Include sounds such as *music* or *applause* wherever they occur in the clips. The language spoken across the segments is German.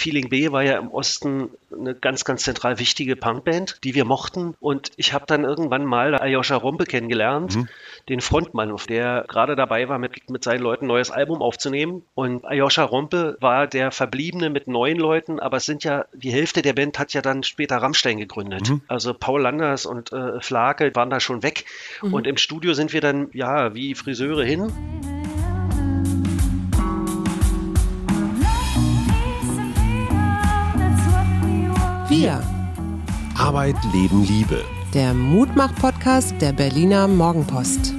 Feeling B war ja im Osten eine ganz, ganz zentral wichtige Punkband, die wir mochten. Und ich habe dann irgendwann mal Ayosha Rompe kennengelernt, mhm. den Frontmann, der gerade dabei war, mit, mit seinen Leuten ein neues Album aufzunehmen. Und Ayosha Rompe war der Verbliebene mit neun Leuten, aber es sind ja, die Hälfte der Band hat ja dann später Rammstein gegründet. Mhm. Also Paul Landers und äh, Flake waren da schon weg. Mhm. Und im Studio sind wir dann, ja, wie Friseure hin. Wir. Arbeit, Leben, Liebe. Der Mutmach-Podcast der Berliner Morgenpost.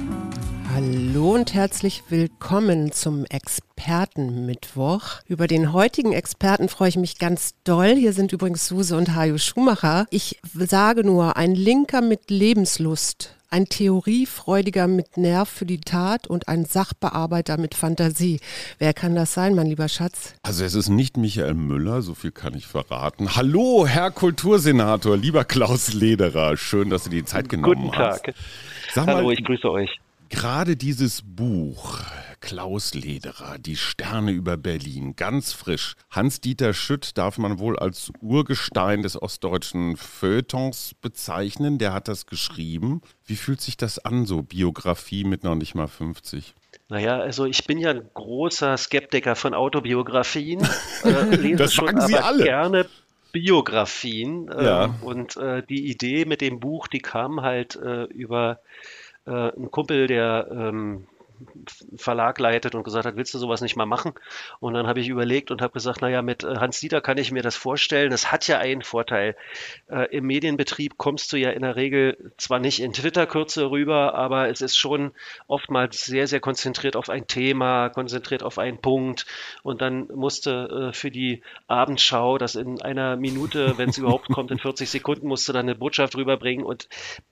Hallo und herzlich willkommen zum Expertenmittwoch. Über den heutigen Experten freue ich mich ganz doll. Hier sind übrigens Suse und Hajo Schumacher. Ich sage nur, ein Linker mit Lebenslust ein Theoriefreudiger mit Nerv für die Tat und ein Sachbearbeiter mit Fantasie. Wer kann das sein, mein lieber Schatz? Also es ist nicht Michael Müller, so viel kann ich verraten. Hallo, Herr Kultursenator, lieber Klaus Lederer, schön, dass Sie die Zeit genommen Guten Tag. Hast. Sag Hallo, mal, ich grüße euch. Gerade dieses Buch, Klaus Lederer, Die Sterne über Berlin, ganz frisch. Hans-Dieter Schütt darf man wohl als Urgestein des ostdeutschen Feuilletons bezeichnen. Der hat das geschrieben. Wie fühlt sich das an, so Biografie mit noch nicht mal 50? Naja, also ich bin ja ein großer Skeptiker von Autobiografien. *laughs* Äh, lese das schon Sie aber alle. gerne Biografien. Äh, ja. Und äh, die Idee mit dem Buch, die kam halt äh, über äh, einen Kumpel, der ähm, Verlag leitet und gesagt hat, willst du sowas nicht mal machen? Und dann habe ich überlegt und habe gesagt, naja, mit äh, Hans Dieter kann ich mir das vorstellen. Das hat ja einen Vorteil. Äh, Im Medienbetrieb kommst du ja in der Regel zwar nicht in Twitter-Kürze rüber, aber es ist schon oftmals sehr, sehr konzentriert auf ein Thema, konzentriert auf einen Punkt. Und dann musste äh, für die Abendschau das in einer Minute, wenn es überhaupt kommt, in 40 Sekunden, musste dann eine Botschaft rüberbringen. Und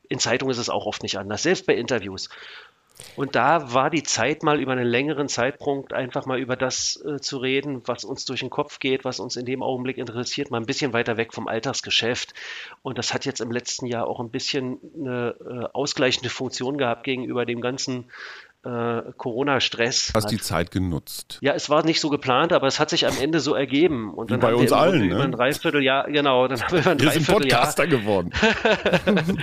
in Zeitungen ist es auch oft nicht anders, selbst bei Interviews. Und da war die Zeit mal über einen längeren Zeitpunkt einfach mal über das äh, zu reden, was uns durch den Kopf geht, was uns in dem Augenblick interessiert, mal ein bisschen weiter weg vom Alltagsgeschäft. Und das hat jetzt im letzten Jahr auch ein bisschen eine äh, ausgleichende Funktion gehabt gegenüber dem ganzen äh, Corona-Stress. Hast die Zeit genutzt? Ja, es war nicht so geplant, aber es hat sich am Ende so ergeben. Und dann Wie bei uns allen, ne? Über ein Dreivierteljahr, genau, dann haben wir über ein wir Dreivierteljahr. sind Podcaster geworden. *laughs*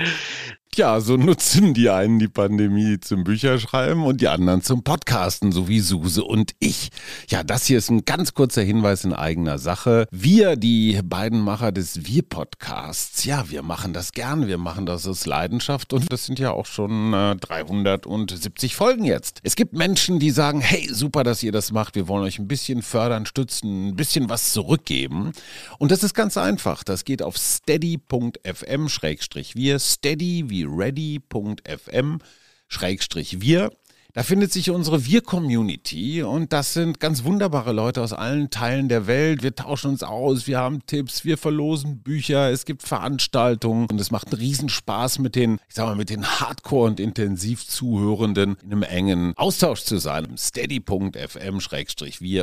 Ja, so nutzen die einen die Pandemie zum Bücherschreiben und die anderen zum Podcasten, so wie Suse und ich. Ja, das hier ist ein ganz kurzer Hinweis in eigener Sache. Wir, die beiden Macher des Wir-Podcasts, ja, wir machen das gern, wir machen das aus Leidenschaft und das sind ja auch schon äh, 370 Folgen jetzt. Es gibt Menschen, die sagen, hey, super, dass ihr das macht, wir wollen euch ein bisschen fördern, stützen, ein bisschen was zurückgeben. Und das ist ganz einfach. Das geht auf steady.fm-wir, steady wie ready.fm Schrägstrich wir da findet sich unsere Wir-Community und das sind ganz wunderbare Leute aus allen Teilen der Welt. Wir tauschen uns aus, wir haben Tipps, wir verlosen Bücher, es gibt Veranstaltungen und es macht einen Riesenspaß mit den, ich sag mal, mit den Hardcore- und Intensiv-Zuhörenden in einem engen Austausch zu sein. steady.fm-wir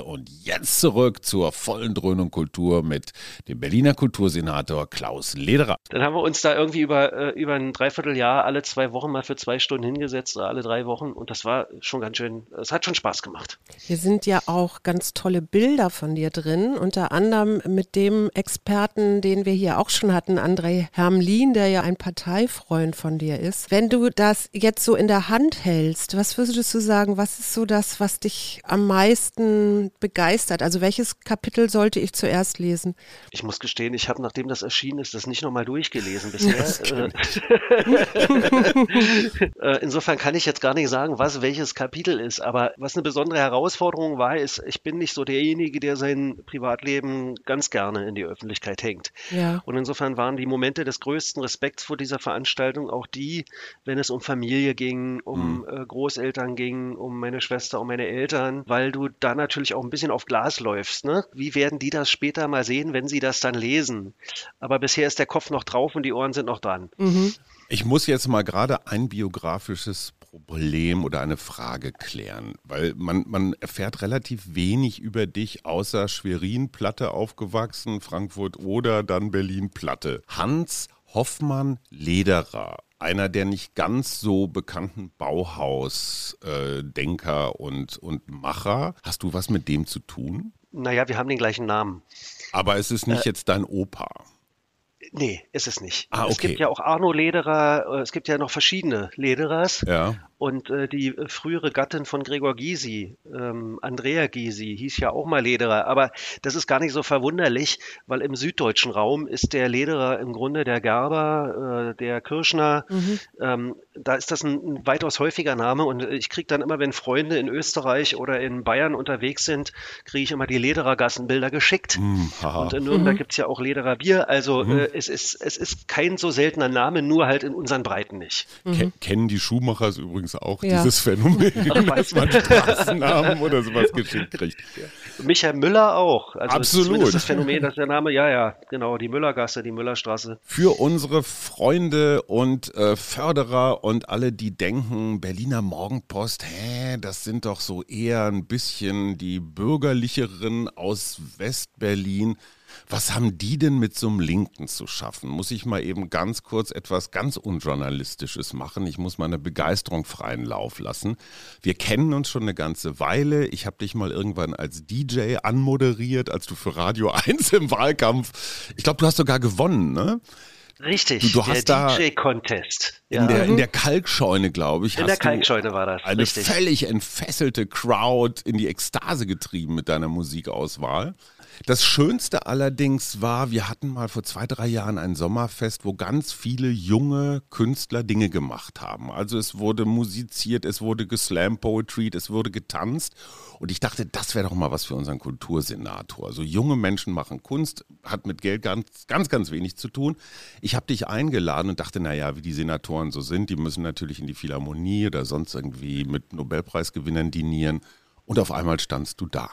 und jetzt zurück zur vollen Dröhnung Kultur mit dem Berliner Kultursenator Klaus Lederer. Dann haben wir uns da irgendwie über, äh, über ein Dreivierteljahr alle zwei Wochen mal für zwei Stunden hingesetzt, alle drei Wochen und das war schon ganz schön, es hat schon Spaß gemacht. Hier sind ja auch ganz tolle Bilder von dir drin, unter anderem mit dem Experten, den wir hier auch schon hatten, André Hermlin, der ja ein Parteifreund von dir ist. Wenn du das jetzt so in der Hand hältst, was würdest du sagen, was ist so das, was dich am meisten begeistert? Also welches Kapitel sollte ich zuerst lesen? Ich muss gestehen, ich habe, nachdem das erschienen ist, das nicht nochmal durchgelesen *laughs* bisher. *laughs* Äh, insofern kann ich jetzt gar nicht sagen, was welches welches Kapitel ist. Aber was eine besondere Herausforderung war, ist, ich bin nicht so derjenige, der sein Privatleben ganz gerne in die Öffentlichkeit hängt. Ja. Und insofern waren die Momente des größten Respekts vor dieser Veranstaltung auch die, wenn es um Familie ging, um mhm. Großeltern ging, um meine Schwester, um meine Eltern, weil du da natürlich auch ein bisschen auf Glas läufst. Ne? Wie werden die das später mal sehen, wenn sie das dann lesen? Aber bisher ist der Kopf noch drauf und die Ohren sind noch dran. Mhm. Ich muss jetzt mal gerade ein biografisches Problem oder eine Frage klären, weil man, man erfährt relativ wenig über dich, außer Schwerin-Platte aufgewachsen, Frankfurt oder dann Berlin-Platte. Hans Hoffmann Lederer, einer der nicht ganz so bekannten Bauhaus-Denker und, und Macher. Hast du was mit dem zu tun? Naja, wir haben den gleichen Namen. Aber es ist nicht äh, jetzt dein Opa. Nee, ist es nicht. Ah, okay. Es gibt ja auch Arno Lederer, äh, es gibt ja noch verschiedene Lederers. Ja. Und äh, die frühere Gattin von Gregor Gysi, ähm, Andrea Gysi, hieß ja auch mal Lederer. Aber das ist gar nicht so verwunderlich, weil im süddeutschen Raum ist der Lederer im Grunde der Gerber, äh, der Kirschner. Mhm. Ähm, da ist das ein, ein, weitaus häufiger Name. Und ich kriege dann immer, wenn Freunde in Österreich oder in Bayern unterwegs sind, kriege ich immer die Lederergassenbilder geschickt. Mhm, und in Nürnberg mhm. gibt es ja auch Lederer Bier. Also mhm. äh, es, ist, es ist kein so seltener Name, nur halt in unseren Breiten nicht. Mhm. Kennen die Schuhmachers übrigens auch ja. dieses Phänomen, *laughs* *laughs* dass man Straßennamen oder sowas geschickt kriegt. Michael Müller auch. Also Absolut. Das, das Phänomen, dass der Name, ja, ja, genau, die Müllergasse, die Müllerstraße. Für unsere Freunde und äh, Förderer und alle, die denken, Berliner Morgenpost, hä, das sind doch so eher ein bisschen die bürgerlicheren aus Westberlin. Was haben die denn mit so einem Linken zu schaffen? Muss ich mal eben ganz kurz etwas ganz Unjournalistisches machen? Ich muss meine Begeisterung freien Lauf lassen. Wir kennen uns schon eine ganze Weile. Ich habe dich mal irgendwann als DJ anmoderiert, als du für Radio *laughs* 1 im Wahlkampf. Ich glaube, du hast sogar gewonnen, ne? Richtig, du, hast der DJ-Contest. Ja. In, der, in der Kalkscheune, glaube ich. In der Kalkscheune war das. Eine richtig. völlig entfesselte Crowd in die Ekstase getrieben mit deiner Musikauswahl. Das Schönste allerdings war, wir hatten mal vor zwei, drei Jahren ein Sommerfest, wo ganz viele junge Künstler Dinge gemacht haben. Also es wurde musiziert, es wurde geslam Poetry, es wurde getanzt. Und ich dachte, das wäre doch mal was für unseren Kultursenator. Also junge Menschen machen Kunst, hat mit Geld ganz, ganz, ganz wenig zu tun. Ich habe dich eingeladen und dachte, naja, wie die Senatoren so sind, die müssen natürlich in die Philharmonie oder sonst irgendwie mit Nobelpreisgewinnern dinieren. Und auf einmal standst du da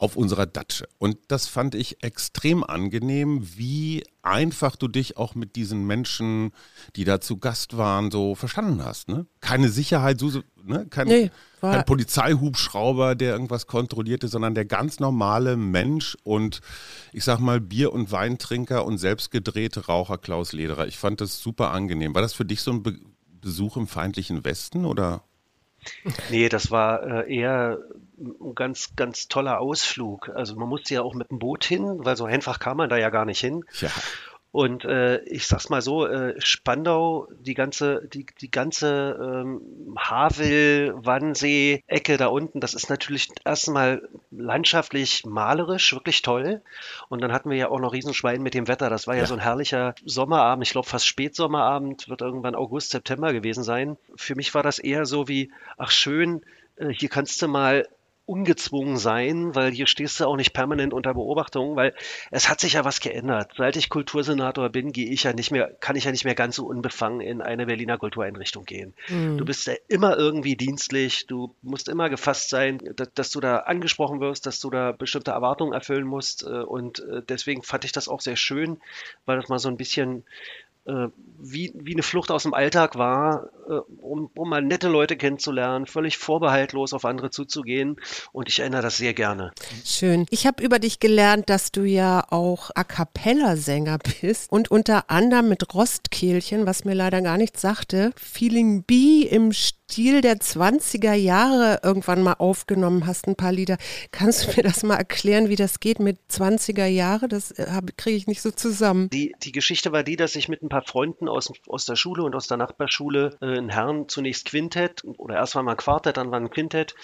auf unserer Datsche. Und das fand ich extrem angenehm, wie einfach du dich auch mit diesen Menschen, die da zu Gast waren, so verstanden hast. Ne? Keine Sicherheit, so, ne? kein, nee, kein Polizeihubschrauber, der irgendwas kontrollierte, sondern der ganz normale Mensch und ich sag mal Bier- und Weintrinker und selbstgedrehte Raucher Klaus Lederer. Ich fand das super angenehm. War das für dich so ein Be Besuch im feindlichen Westen oder? Nee, das war äh, eher ein ganz, ganz toller Ausflug. Also man musste ja auch mit dem Boot hin, weil so einfach kam man da ja gar nicht hin. Ja. Und äh, ich sag's mal so, äh, Spandau, die ganze, die, die ganze ähm, Havel, Wannsee, Ecke da unten, das ist natürlich erstmal landschaftlich malerisch, wirklich toll. Und dann hatten wir ja auch noch Riesenschwein mit dem Wetter. Das war ja, ja so ein herrlicher Sommerabend, ich glaube fast Spätsommerabend, wird irgendwann August, September gewesen sein. Für mich war das eher so wie, ach schön, äh, hier kannst du mal ungezwungen sein, weil hier stehst du auch nicht permanent unter Beobachtung, weil es hat sich ja was geändert. Seit ich Kultursenator bin, gehe ich ja nicht mehr, kann ich ja nicht mehr ganz so unbefangen in eine Berliner Kultureinrichtung gehen. Mhm. Du bist ja immer irgendwie dienstlich, du musst immer gefasst sein, dass, dass, du da angesprochen wirst, dass du da bestimmte Erwartungen erfüllen musst. Äh, und äh, deswegen fand ich das auch sehr schön, weil das mal so ein bisschen wie, wie eine Flucht aus dem Alltag war, äh, um, um mal nette Leute kennenzulernen, völlig vorbehaltlos auf andere zuzugehen. Und ich erinnere das sehr gerne. Schön. Ich habe über dich gelernt, dass du ja auch A cappella-Sänger bist und unter anderem mit Rostkehlchen, was mir leider gar nichts sagte, Feeling B im Stil der 20er Jahre irgendwann mal aufgenommen hast, ein paar Lieder. Kannst du mir das mal erklären, wie das geht mit 20er Jahre? Das äh, kriege ich nicht so zusammen. Die, die Geschichte war die, dass ich mit ein paar Freunden aus, aus der Schule und aus der Nachbarschule äh, in Herrn zunächst Quintett oder erst war mal Quartett, dann war ein Quintett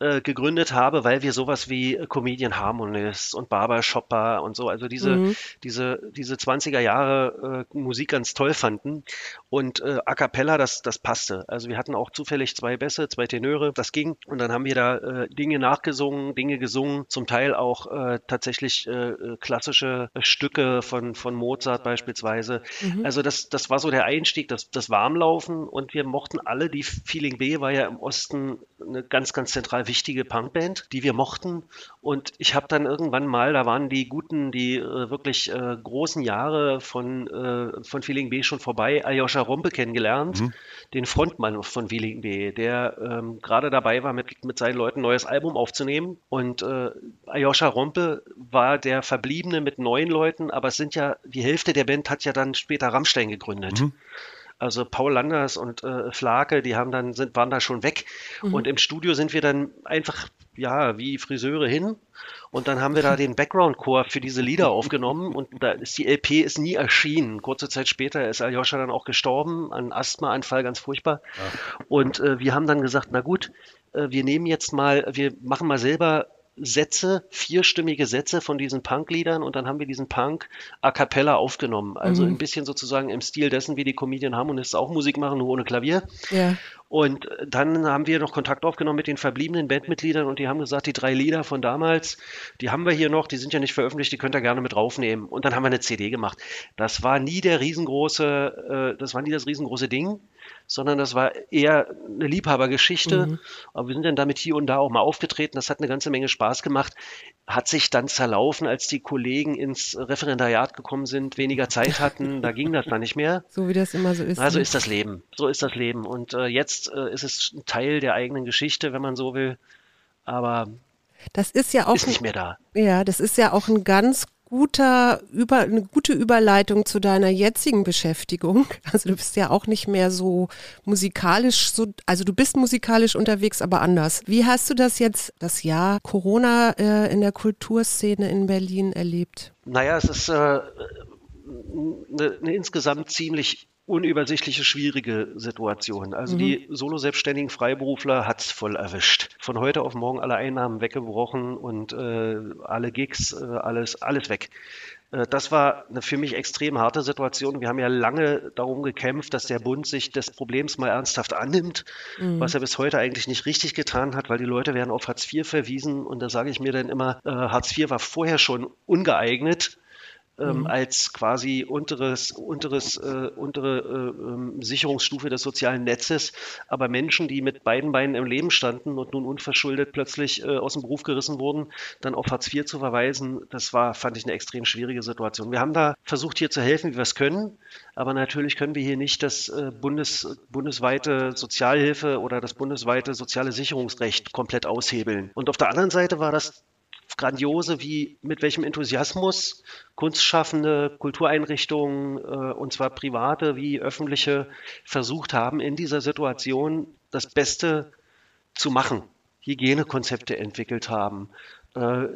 äh, gegründet habe, weil wir sowas wie Comedian Harmonist und Barber Shopper und so, also diese, mhm. diese, diese 20er Jahre äh, Musik ganz toll fanden. Und äh, A cappella, das, das passte. Also wir hatten auch zufällig zwei Bässe, zwei Tenöre, das ging. Und dann haben wir da äh, Dinge nachgesungen, Dinge gesungen, zum Teil auch äh, tatsächlich äh, klassische Stücke von, von Mozart beispielsweise. Mhm. Also das, das war so der Einstieg, das, das Warmlaufen und wir mochten alle, die Feeling B war ja im Osten eine ganz, ganz zentral wichtige Punkband, die wir mochten. Und ich habe dann irgendwann mal, da waren die guten, die äh, wirklich äh, großen Jahre von, äh, von Feeling B schon vorbei, Aljoscha Rompe kennengelernt, mhm. den Frontmann von Feeling B, der ähm, gerade dabei war, mit, mit seinen Leuten ein neues Album aufzunehmen. Und äh, Aljoscha Rompe war der Verbliebene mit neun Leuten, aber es sind ja, die Hälfte der Band hat ja dann später Rammstein gegründet. Mhm. Also Paul Landers und äh, Flake, die haben dann, sind, waren da schon weg. Mhm. Und im Studio sind wir dann einfach ja, wie Friseure hin. Und dann haben wir da den Background-Chor für diese Lieder *laughs* aufgenommen und da ist die LP ist nie erschienen. Kurze Zeit später ist Aljoscha dann auch gestorben, an Asthmaanfall, ganz furchtbar. Ja. Und äh, wir haben dann gesagt, na gut, äh, wir nehmen jetzt mal, wir machen mal selber Sätze, vierstimmige Sätze von diesen Punk-Liedern und dann haben wir diesen Punk a cappella aufgenommen. Also mhm. ein bisschen sozusagen im Stil dessen, wie die Comedian Harmonists auch Musik machen, nur ohne Klavier. Ja. Und dann haben wir noch Kontakt aufgenommen mit den verbliebenen Bandmitgliedern und die haben gesagt, die drei Lieder von damals, die haben wir hier noch, die sind ja nicht veröffentlicht, die könnt ihr gerne mit draufnehmen. Und dann haben wir eine CD gemacht. Das war nie der riesengroße, äh, das war nie das riesengroße Ding sondern das war eher eine Liebhabergeschichte. Mhm. Aber wir sind dann damit hier und da auch mal aufgetreten. Das hat eine ganze Menge Spaß gemacht. Hat sich dann zerlaufen, als die Kollegen ins Referendariat gekommen sind, weniger Zeit hatten. Da ging das dann nicht mehr. *laughs* So wie das immer so ist. Also ist das Leben. So ist das Leben. Und äh, jetzt äh, ist es ein Teil der eigenen Geschichte, wenn man so will. Aber das ist ja auch ist nicht mehr da. Ja, das ist ja auch ein ganz guter, über, eine gute Überleitung zu deiner jetzigen Beschäftigung. *laughs* Also du bist ja auch nicht mehr so musikalisch, so, also du bist musikalisch unterwegs, aber anders. Wie hast du das jetzt, das Jahr Corona äh, in der Kulturszene in Berlin erlebt? Naja, es ist äh, eine, eine insgesamt ziemlich unübersichtliche, schwierige Situation. Also mhm. die solo-selbstständigen Freiberufler hat es voll erwischt. Von heute auf morgen alle Einnahmen weggebrochen und äh, alle Gigs, äh, alles, alles weg. Äh, das war eine für mich extrem harte Situation. Wir haben ja lange darum gekämpft, dass der Bund sich des Problems mal ernsthaft annimmt, mhm. was er bis heute eigentlich nicht richtig getan hat, weil die Leute werden auf Hartz IV verwiesen und da sage ich mir dann immer, äh, Hartz IV war vorher schon ungeeignet ähm, mhm. als quasi unteres, unteres, äh, untere äh, ähm, Sicherungsstufe des sozialen Netzes. Aber Menschen, die mit beiden Beinen im Leben standen und nun unverschuldet plötzlich äh, aus dem Beruf gerissen wurden, dann auf Hartz IV zu verweisen, das war, fand ich, eine extrem schwierige Situation. Wir haben da versucht, hier zu helfen, wie wir es können. Aber natürlich können wir hier nicht das äh, Bundes, bundesweite Sozialhilfe oder das bundesweite soziale Sicherungsrecht komplett aushebeln. Und auf der anderen Seite war das Grandiose, wie mit welchem Enthusiasmus Kunstschaffende, Kultureinrichtungen, äh, und zwar private wie öffentliche, versucht haben, in dieser Situation das Beste zu machen. Hygienekonzepte entwickelt haben, äh,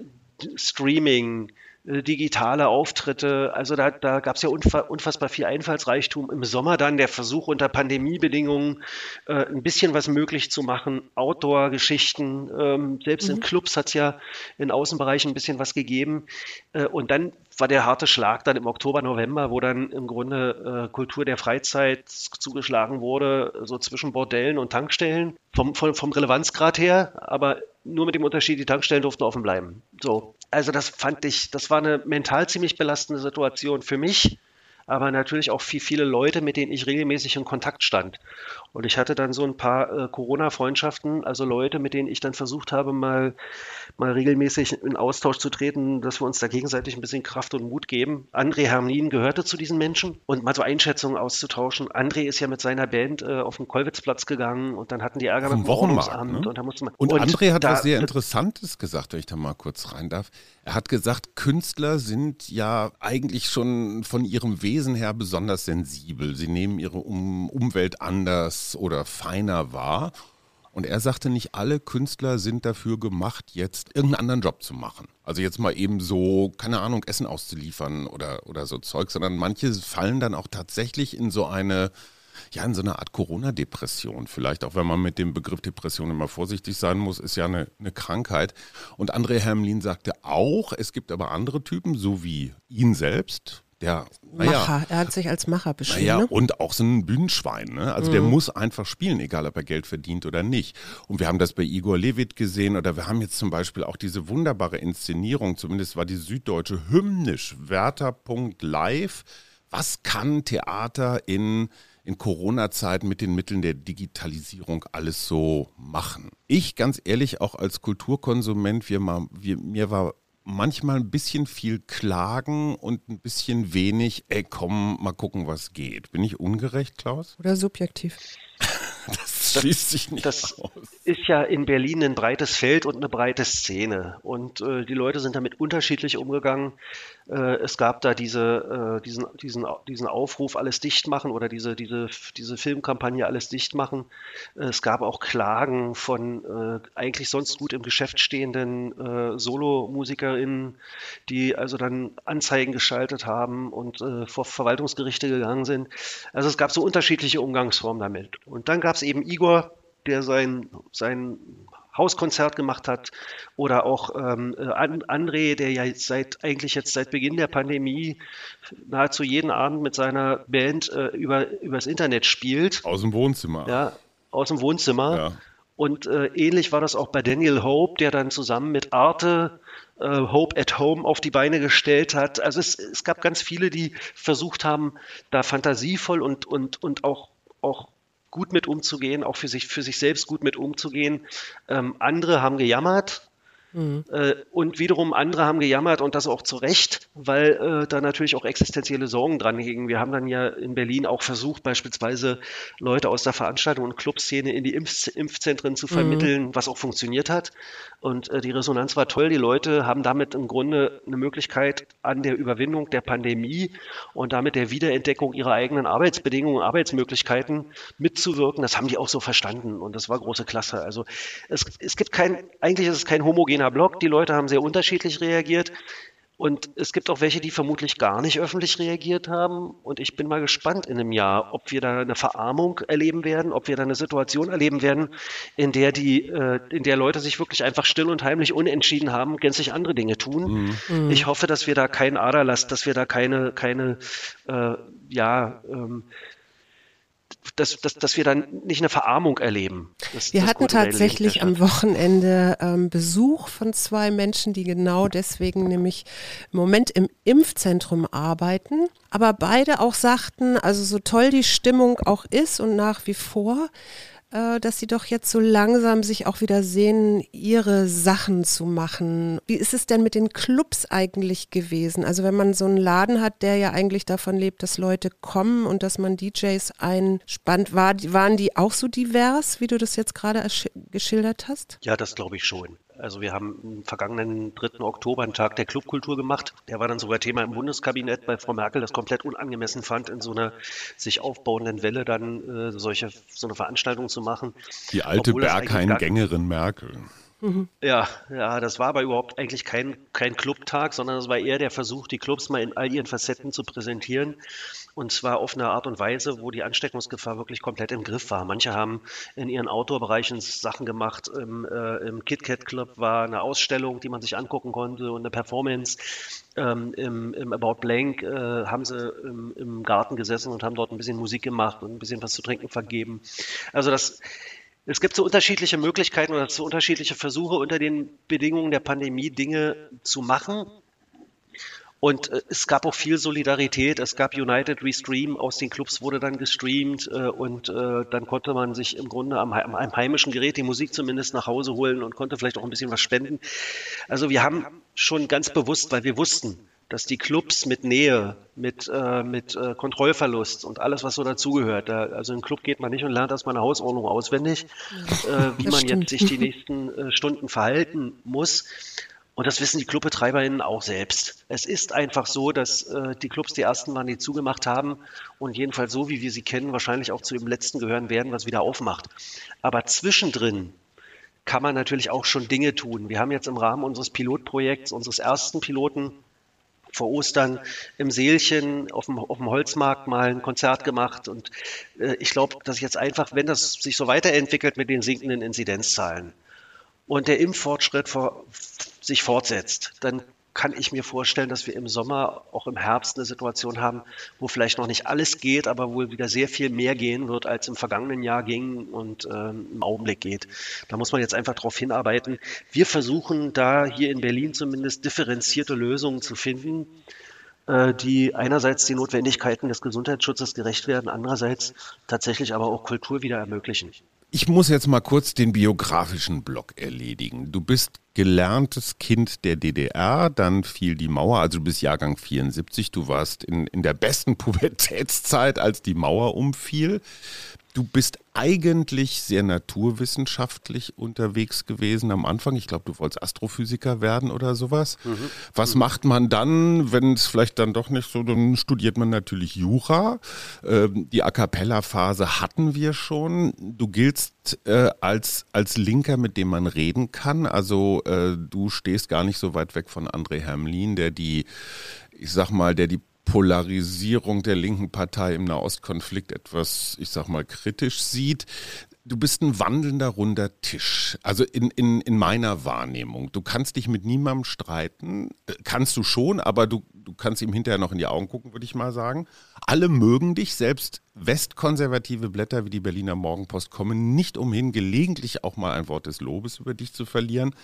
Streaming, digitale Auftritte. Also da, da gab es ja unfassbar viel Einfallsreichtum. Im Sommer dann der Versuch unter Pandemiebedingungen äh, ein bisschen was möglich zu machen. Outdoor-Geschichten, ähm, selbst mhm. in Clubs hat es ja in Außenbereichen ein bisschen was gegeben. Äh, und dann war der harte Schlag dann im Oktober, November, wo dann im Grunde äh, Kultur der Freizeit zugeschlagen wurde, so zwischen Bordellen und Tankstellen, vom, vom, vom Relevanzgrad her, aber nur mit dem Unterschied, die Tankstellen durften offen bleiben. So. Also das fand ich, das war eine mental ziemlich belastende Situation für mich, aber natürlich auch für viele Leute, mit denen ich regelmäßig in Kontakt stand. Und ich hatte dann so ein paar äh, Corona-Freundschaften, also Leute, mit denen ich dann versucht habe, mal, mal regelmäßig in Austausch zu treten, dass wir uns da gegenseitig ein bisschen Kraft und Mut geben. André Hermlin gehörte zu diesen Menschen und mal so Einschätzungen auszutauschen. André ist ja mit seiner Band äh, auf den Kolwitzplatz gegangen und dann hatten die Ärger mit dem Wochenmarkt. Ne? Und, da musste man, und, und André hat da, was sehr Interessantes gesagt, wenn ich da mal kurz rein darf. Er hat gesagt, Künstler sind ja eigentlich schon von ihrem Wesen her besonders sensibel. Sie nehmen ihre um Umwelt anders oder feiner wahr. Und er sagte, nicht alle Künstler sind dafür gemacht, jetzt irgendeinen anderen Job zu machen. Also jetzt mal eben so, keine Ahnung, Essen auszuliefern oder, oder so Zeug, sondern manche fallen dann auch tatsächlich in so eine ja, in so einer Art Corona-Depression. Vielleicht auch, wenn man mit dem Begriff Depression immer vorsichtig sein muss, ist ja eine, eine Krankheit. Und André Hermlin sagte auch, es gibt aber andere Typen, so wie ihn selbst, der, Macher, er hat sich als Macher beschrieben. Naja, ne? und auch so ein Bühnenschwein. Ne? Also mhm. der muss einfach spielen, egal ob er Geld verdient oder nicht. Und wir haben das bei Igor Levit gesehen oder wir haben jetzt zum Beispiel auch diese wunderbare Inszenierung, zumindest war die Süddeutsche hymnisch, Werter.live. Was kann Theater in in Corona-Zeiten mit den Mitteln der Digitalisierung alles so machen. Ich ganz ehrlich, auch als Kulturkonsument, wir mal, wir, mir war manchmal ein bisschen viel Klagen und ein bisschen wenig, ey komm, mal gucken, was geht. Bin ich ungerecht, Klaus? Oder subjektiv? *laughs* das schließt sich nicht das aus. ist ja in Berlin ein breites Feld und eine breite Szene. Und äh, die Leute sind damit unterschiedlich umgegangen. Äh, es gab da diese, äh, diesen, diesen, diesen Aufruf, alles dicht machen oder diese, diese, diese Filmkampagne, alles dicht machen. Äh, es gab auch Klagen von eigentlich sonst gut im Geschäft stehenden Solo-MusikerInnen, die also dann Anzeigen geschaltet haben und vor Verwaltungsgerichte gegangen sind. Also es gab so unterschiedliche Umgangsformen damit. Und dann gab es eben Igor, der sein, sein Hauskonzert gemacht hat oder auch ähm, äh, André, der ja seit eigentlich jetzt seit Beginn der Pandemie nahezu jeden Abend mit seiner Band äh, über übers Internet spielt. Aus dem Wohnzimmer. Ja, aus dem Wohnzimmer. Ja. Und äh, ähnlich war das auch bei Daniel Hope, der dann zusammen mit Arte äh, Hope at Home auf die Beine gestellt hat. Also es, es gab ganz viele, die versucht haben, da fantasievoll und, und, und auch, auch gut mit umzugehen, auch für sich, für sich selbst gut mit umzugehen. Ähm, andere haben gejammert, Mhm. Äh, und wiederum andere haben gejammert und das auch zu Recht, weil äh, da natürlich auch existenzielle Sorgen dran hingen. Wir haben dann ja in Berlin auch versucht, beispielsweise Leute aus der Veranstaltung und Clubszene in die Impf Impfzentren zu vermitteln, mhm. was auch funktioniert hat. Und äh, die Resonanz war toll. Die Leute haben damit im Grunde eine Möglichkeit an der Überwindung der Pandemie und damit der Wiederentdeckung ihrer eigenen Arbeitsbedingungen, Arbeitsmöglichkeiten mitzuwirken. Das haben die auch so verstanden und das war große Klasse. Also es, es gibt kein, eigentlich ist es kein homogener eigener Blog. Die Leute haben sehr unterschiedlich reagiert. Und es gibt auch welche, die vermutlich gar nicht öffentlich reagiert haben. Und ich bin mal gespannt in einem Jahr, ob wir da eine Verarmung erleben werden, ob wir da eine Situation erleben werden, in der die, äh, in der Leute sich wirklich einfach still und heimlich unentschieden haben, gänzlich andere Dinge tun. Mhm. Ich hoffe, dass wir da keinen Aderlass, dass wir da keine, keine, äh, ja, ähm, dass, dass, dass wir dann nicht eine Verarmung erleben. Das, wir das hatten tatsächlich am Wochenende ähm, Besuch von zwei Menschen, die genau deswegen nämlich im Moment im Impfzentrum arbeiten, aber beide auch sagten, also so toll die Stimmung auch ist und nach wie vor, dass sie doch jetzt so langsam sich auch wieder sehen, ihre Sachen zu machen. Wie ist es denn mit den Clubs eigentlich gewesen? Also wenn man so einen Laden hat, der ja eigentlich davon lebt, dass Leute kommen und dass man DJs einspannt, war, waren die auch so divers, wie du das jetzt gerade geschildert hast? Ja, das glaube ich schon. Also wir haben im vergangenen 3. Oktober einen Tag der Clubkultur gemacht. Der war dann sogar Thema im Bundeskabinett, weil Frau Merkel das komplett unangemessen fand, in so einer sich aufbauenden Welle dann äh, solche, so eine Veranstaltung zu machen. Die alte Berghain-Gängerin Merkel. Mhm. Ja, ja, das war aber überhaupt eigentlich kein, kein Clubtag, sondern es war eher der Versuch, die Clubs mal in all ihren Facetten zu präsentieren. Und zwar auf eine Art und Weise, wo die Ansteckungsgefahr wirklich komplett im Griff war. Manche haben in ihren Outdoor-Bereichen Sachen gemacht. Im, äh, im KitKat Club war eine Ausstellung, die man sich angucken konnte und eine Performance. Ähm, im, im, About Blank äh, haben sie im, im Garten gesessen und haben dort ein bisschen Musik gemacht und ein bisschen was zu trinken vergeben. Also das es gibt so unterschiedliche Möglichkeiten oder so unterschiedliche Versuche unter den Bedingungen der Pandemie Dinge zu machen. Und äh, es gab auch viel Solidarität. Es gab United Restream aus den Clubs wurde dann gestreamt äh, und äh, dann konnte man sich im Grunde am, am, am, heimischen Gerät die Musik zumindest nach Hause holen und konnte vielleicht auch ein bisschen was spenden. Also wir haben schon ganz bewusst, weil wir wussten, dass die Clubs mit Nähe, mit, äh, mit äh, Kontrollverlust und alles, was so dazugehört, da, also in den Club geht man nicht und lernt erstmal eine Hausordnung auswendig, äh, wie man stimmt. jetzt sich die nächsten Stunden verhalten muss. Und das wissen die ClubbetreiberInnen auch selbst. Es ist einfach so, dass äh, die Clubs die ersten waren, die zugemacht haben und jedenfalls so, wie wir sie kennen, wahrscheinlich auch zu dem letzten gehören werden, was wieder aufmacht. Aber zwischendrin kann man natürlich auch schon Dinge tun. Wir haben jetzt im Rahmen unseres Pilotprojekts, unseres ersten Piloten, vor Ostern im Seelchen auf dem, auf dem Holzmarkt mal ein Konzert gemacht. Und äh, ich glaube, dass jetzt einfach, wenn das sich so weiterentwickelt mit den sinkenden Inzidenzzahlen und der Impffortschritt vor, sich fortsetzt, dann kann ich mir vorstellen, dass wir im Sommer, auch im Herbst eine Situation haben, wo vielleicht noch nicht alles geht, aber wo wieder sehr viel mehr gehen wird, als im vergangenen Jahr ging und ähm, im Augenblick geht. Da muss man jetzt einfach darauf hinarbeiten. Wir versuchen da hier in Berlin zumindest differenzierte Lösungen zu finden, äh, die einerseits die Notwendigkeiten des Gesundheitsschutzes gerecht werden, andererseits tatsächlich aber auch Kultur wieder ermöglichen. Ich muss jetzt mal kurz den biografischen Block erledigen. Du bist gelerntes Kind der DDR, dann fiel die Mauer, also du bist Jahrgang 74, du warst in, in der besten *laughs* Pubertätszeit, als die Mauer umfiel. Du bist eigentlich sehr naturwissenschaftlich unterwegs gewesen am Anfang. Ich glaube, du wolltest Astrophysiker werden oder sowas. Mhm. Was mhm. macht man dann, wenn es vielleicht dann doch nicht so, dann studiert man natürlich Jura. Ähm, die A Cappella-Phase hatten wir schon. Du giltst äh, als, als Linker, mit dem man reden kann. Also äh, du stehst gar nicht so weit weg von André Hermlin, der die, ich sag mal, der die Polarisierung der linken Partei im Nahostkonflikt etwas, ich sag mal, kritisch sieht. Du bist ein wandelnder runder Tisch. Also in, in, in meiner Wahrnehmung. Du kannst dich mit niemandem streiten. Äh, kannst du schon, aber du, du kannst ihm hinterher noch in die Augen gucken, würde ich mal sagen. Alle mögen dich, selbst westkonservative Blätter wie die Berliner Morgenpost kommen nicht umhin, gelegentlich auch mal ein Wort des Lobes über dich zu verlieren.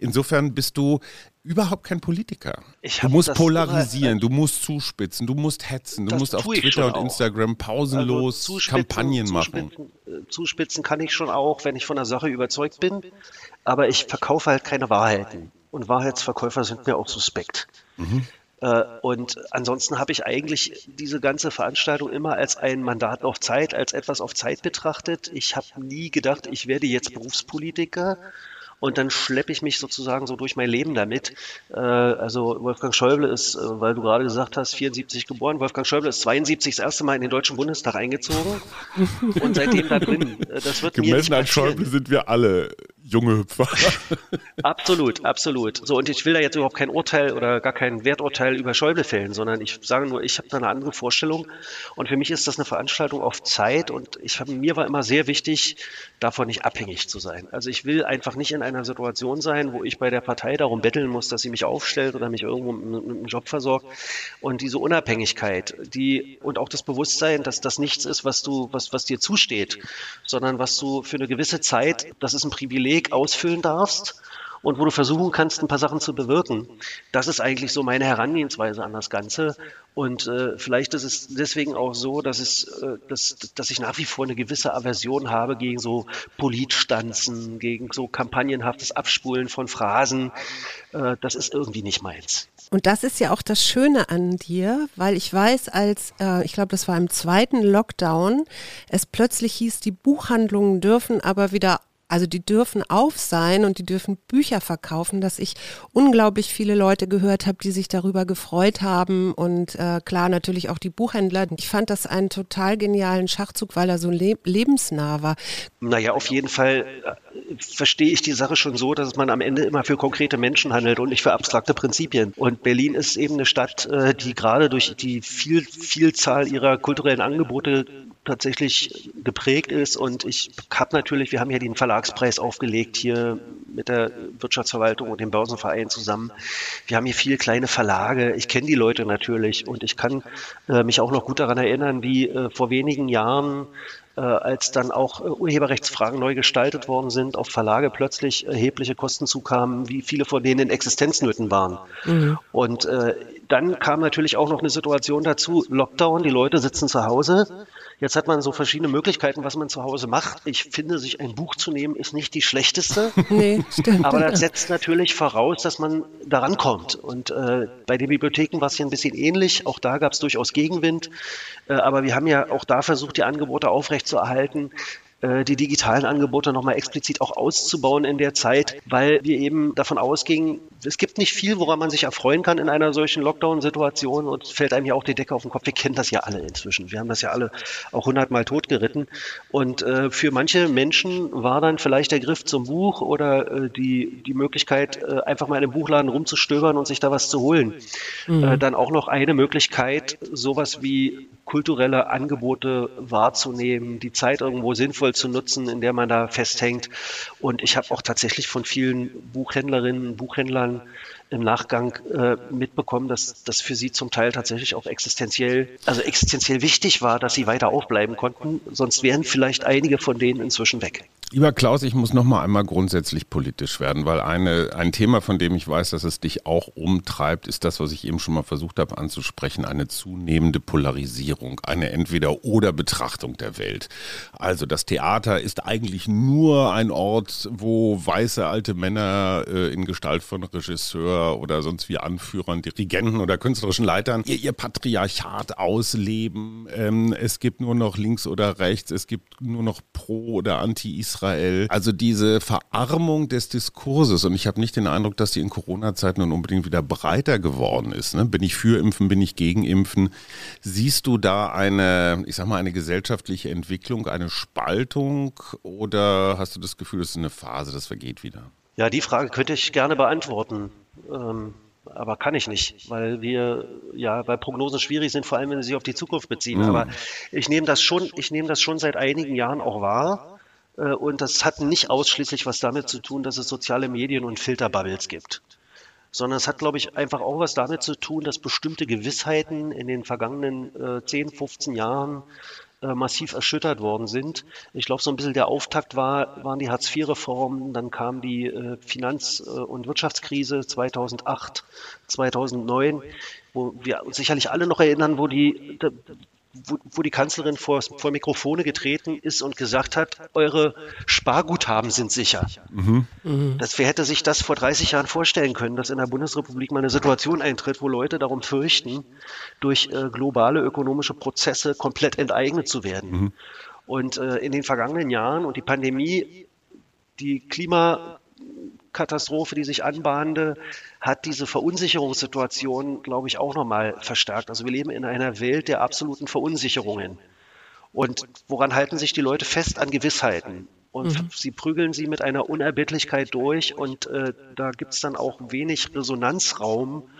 Insofern bist du überhaupt kein Politiker. du musst polarisieren, du musst zuspitzen, du musst hetzen, du musst auf Twitter und Instagram pausenlos also Kampagnen machen. Zuspitzen, zuspitzen kann ich schon auch, wenn ich von der Sache überzeugt bin, aber ich verkaufe halt keine Wahrheiten. Und Wahrheitsverkäufer sind mir auch suspekt. Mhm. Äh, und ansonsten habe ich eigentlich diese ganze Veranstaltung immer als ein Mandat auf Zeit, als etwas auf Zeit betrachtet. Ich habe nie gedacht, ich werde jetzt Berufspolitiker und dann schleppe ich mich sozusagen so durch mein Leben damit. Äh, also Wolfgang Schäuble ist, äh, weil du gerade gesagt hast, 74 geboren. Wolfgang Schäuble ist 72 das erste Mal in den Deutschen Bundestag eingezogen und seitdem da drin. Das wird Gemessen an Schäuble sind wir alle junge Hüpfer. absolut, absolut. So, und ich will da jetzt überhaupt kein Urteil oder gar kein Werturteil über Schäuble fällen, sondern ich sage nur, ich habe da eine andere Vorstellung. Und für mich ist das eine Veranstaltung auf Zeit und ich hab, mir war immer sehr wichtig, davon nicht abhängig zu sein. Also ich will einfach nicht in einer Situation sein, wo ich bei der Partei darum betteln muss, dass sie mich aufstellt oder mich irgendwo mit, einem Job versorgt. Und diese Unabhängigkeit, die und auch das Bewusstsein, dass das nichts ist, was du, was, was dir zusteht, sondern was du für eine gewisse Zeit, das ist ein Privileg, Weg ausfüllen darfst und wo du versuchen kannst, ein paar Sachen zu bewirken. Das ist eigentlich so meine Herangehensweise an das Ganze. Und äh, vielleicht ist es deswegen auch so, dass, es, äh, dass, dass ich nach wie vor eine gewisse Aversion habe gegen so Politstanzen, gegen so kampagnenhaftes Abspulen von Phrasen. Äh, das ist irgendwie nicht meins. Und das ist ja auch das Schöne an dir, weil ich weiß, als, äh, ich glaube, das war im zweiten Lockdown, es plötzlich hieß, die Buchhandlungen dürfen aber wieder also die dürfen auf sein und die dürfen Bücher verkaufen, dass ich unglaublich viele Leute gehört habe, die sich darüber gefreut haben und äh, klar natürlich auch die Buchhändler. Ich fand das einen total genialen Schachzug, weil er so le lebensnah war. Naja, auf jeden Fall äh, verstehe ich die Sache schon so, dass man am Ende immer für konkrete Menschen handelt und nicht für abstrakte Prinzipien. Und Berlin ist eben eine Stadt, äh, die gerade durch die viel, Vielzahl ihrer kulturellen Angebote tatsächlich geprägt ist. Und ich habe natürlich, wir haben ja den Verlagspreis aufgelegt hier mit der Wirtschaftsverwaltung und dem Börsenverein zusammen. Wir haben hier viele kleine Verlage. Ich kenne die Leute natürlich und ich kann äh, mich auch noch gut daran erinnern, wie äh, vor wenigen Jahren äh, als dann auch äh, Urheberrechtsfragen neu gestaltet worden sind, auf Verlage plötzlich erhebliche Kosten zukamen, wie viele von denen in Existenznöten waren. Mhm. Und äh, dann kam natürlich auch noch eine Situation dazu, Lockdown, die Leute sitzen zu Hause, Jetzt hat man so verschiedene Möglichkeiten, was man zu Hause macht. Ich finde, sich ein Buch zu nehmen, ist nicht die schlechteste. *laughs* nee, stimmt. Aber das setzt natürlich voraus, dass man daran kommt. Und äh, bei den Bibliotheken war es ja ein bisschen ähnlich. Auch da gab es durchaus Gegenwind. Äh, aber wir haben ja auch da versucht, die Angebote aufrechtzuerhalten. Äh, die digitalen Angebote nochmal explizit auch auszubauen in der Zeit, weil wir eben davon ausgingen, es gibt nicht viel, woran man sich erfreuen kann in einer solchen Lockdown-Situation und fällt einem ja auch die Decke auf den Kopf. Wir kennen das ja alle inzwischen. Wir haben das ja alle auch hundertmal totgeritten. Und äh, für manche Menschen war dann vielleicht der Griff zum Buch oder äh, die, die Möglichkeit, äh, einfach mal in einem Buchladen rumzustöbern und sich da was zu holen. Mhm. Äh, dann auch noch eine Möglichkeit, sowas wie kulturelle Angebote wahrzunehmen, die Zeit irgendwo sinnvoll zu nutzen, in der man da festhängt. Und ich habe auch tatsächlich von vielen Buchhändlerinnen, Buchhändlern im Nachgang äh, mitbekommen, dass das für sie zum Teil tatsächlich auch existenziell, also existenziell wichtig war, dass sie weiter aufbleiben konnten. Sonst wären vielleicht einige von denen inzwischen weg. Lieber Klaus, ich muss noch mal einmal grundsätzlich politisch werden, weil eine, ein Thema, von dem ich weiß, dass es dich auch umtreibt, ist das, was ich eben schon mal versucht habe anzusprechen, eine zunehmende Polarisierung, eine Entweder-oder-Betrachtung der Welt. Also das Theater ist eigentlich nur ein Ort, wo weiße alte Männer äh, in Gestalt von Regisseur oder sonst wie Anführern, Dirigenten oder künstlerischen Leitern ihr, ihr Patriarchat ausleben. Ähm, es gibt nur noch links oder rechts, es gibt nur noch pro oder anti-Israel Israel. Also diese Verarmung des Diskurses und ich habe nicht den Eindruck, dass die in Corona-Zeiten nun unbedingt wieder breiter geworden ist. Ne? Bin ich für Impfen, bin ich gegen Impfen? Siehst du da eine, ich sag mal, eine gesellschaftliche Entwicklung, eine Spaltung oder hast du das Gefühl, das ist eine Phase, das vergeht wieder? Ja, die Frage könnte ich gerne beantworten. Ähm aber kann ich nicht, weil wir ja, weil Prognosen schwierig sind, vor allem wenn sie sich auf die Zukunft beziehen. Mhm. Aber ich nehme das schon, ich nehme das schon seit einigen Jahren auch wahr. Äh, und das hat nicht ausschließlich was damit zu tun, dass es soziale Medien und Filterbubbles gibt, sondern es hat, glaube ich, einfach auch was damit zu tun, dass bestimmte Gewissheiten in den vergangenen 10, äh, 15 Jahren äh, massiv erschüttert worden sind. Ich glaube, so ein bisschen der Auftakt war, waren die Hartz-IV-Reformen, dann kam die Finanz- und Wirtschaftskrise 2008, 2009, wo wir uns sicherlich alle noch erinnern, wo die, wo, wo die Kanzlerin vor, vor Mikrofone getreten ist und gesagt hat, eure Sparguthaben sind sicher. Mhm. Mhm. Das, wer hätte sich das vor 30 Jahren vorstellen können, dass in der Bundesrepublik mal eine Situation eintritt, wo Leute darum fürchten, durch äh, globale ökonomische Prozesse komplett enteignet zu werden. Mhm. Und äh, in den vergangenen Jahren und die Pandemie, die Klima Katastrophe, die sich anbahnte, hat diese Verunsicherungssituation, glaube ich, auch nochmal verstärkt. Also wir leben in einer Welt der absoluten Verunsicherungen. Und woran halten sich die Leute fest? An Gewissheiten. Und mhm. sie prügeln sie mit einer Unerbittlichkeit durch und äh, da gibt es dann auch wenig Resonanzraum,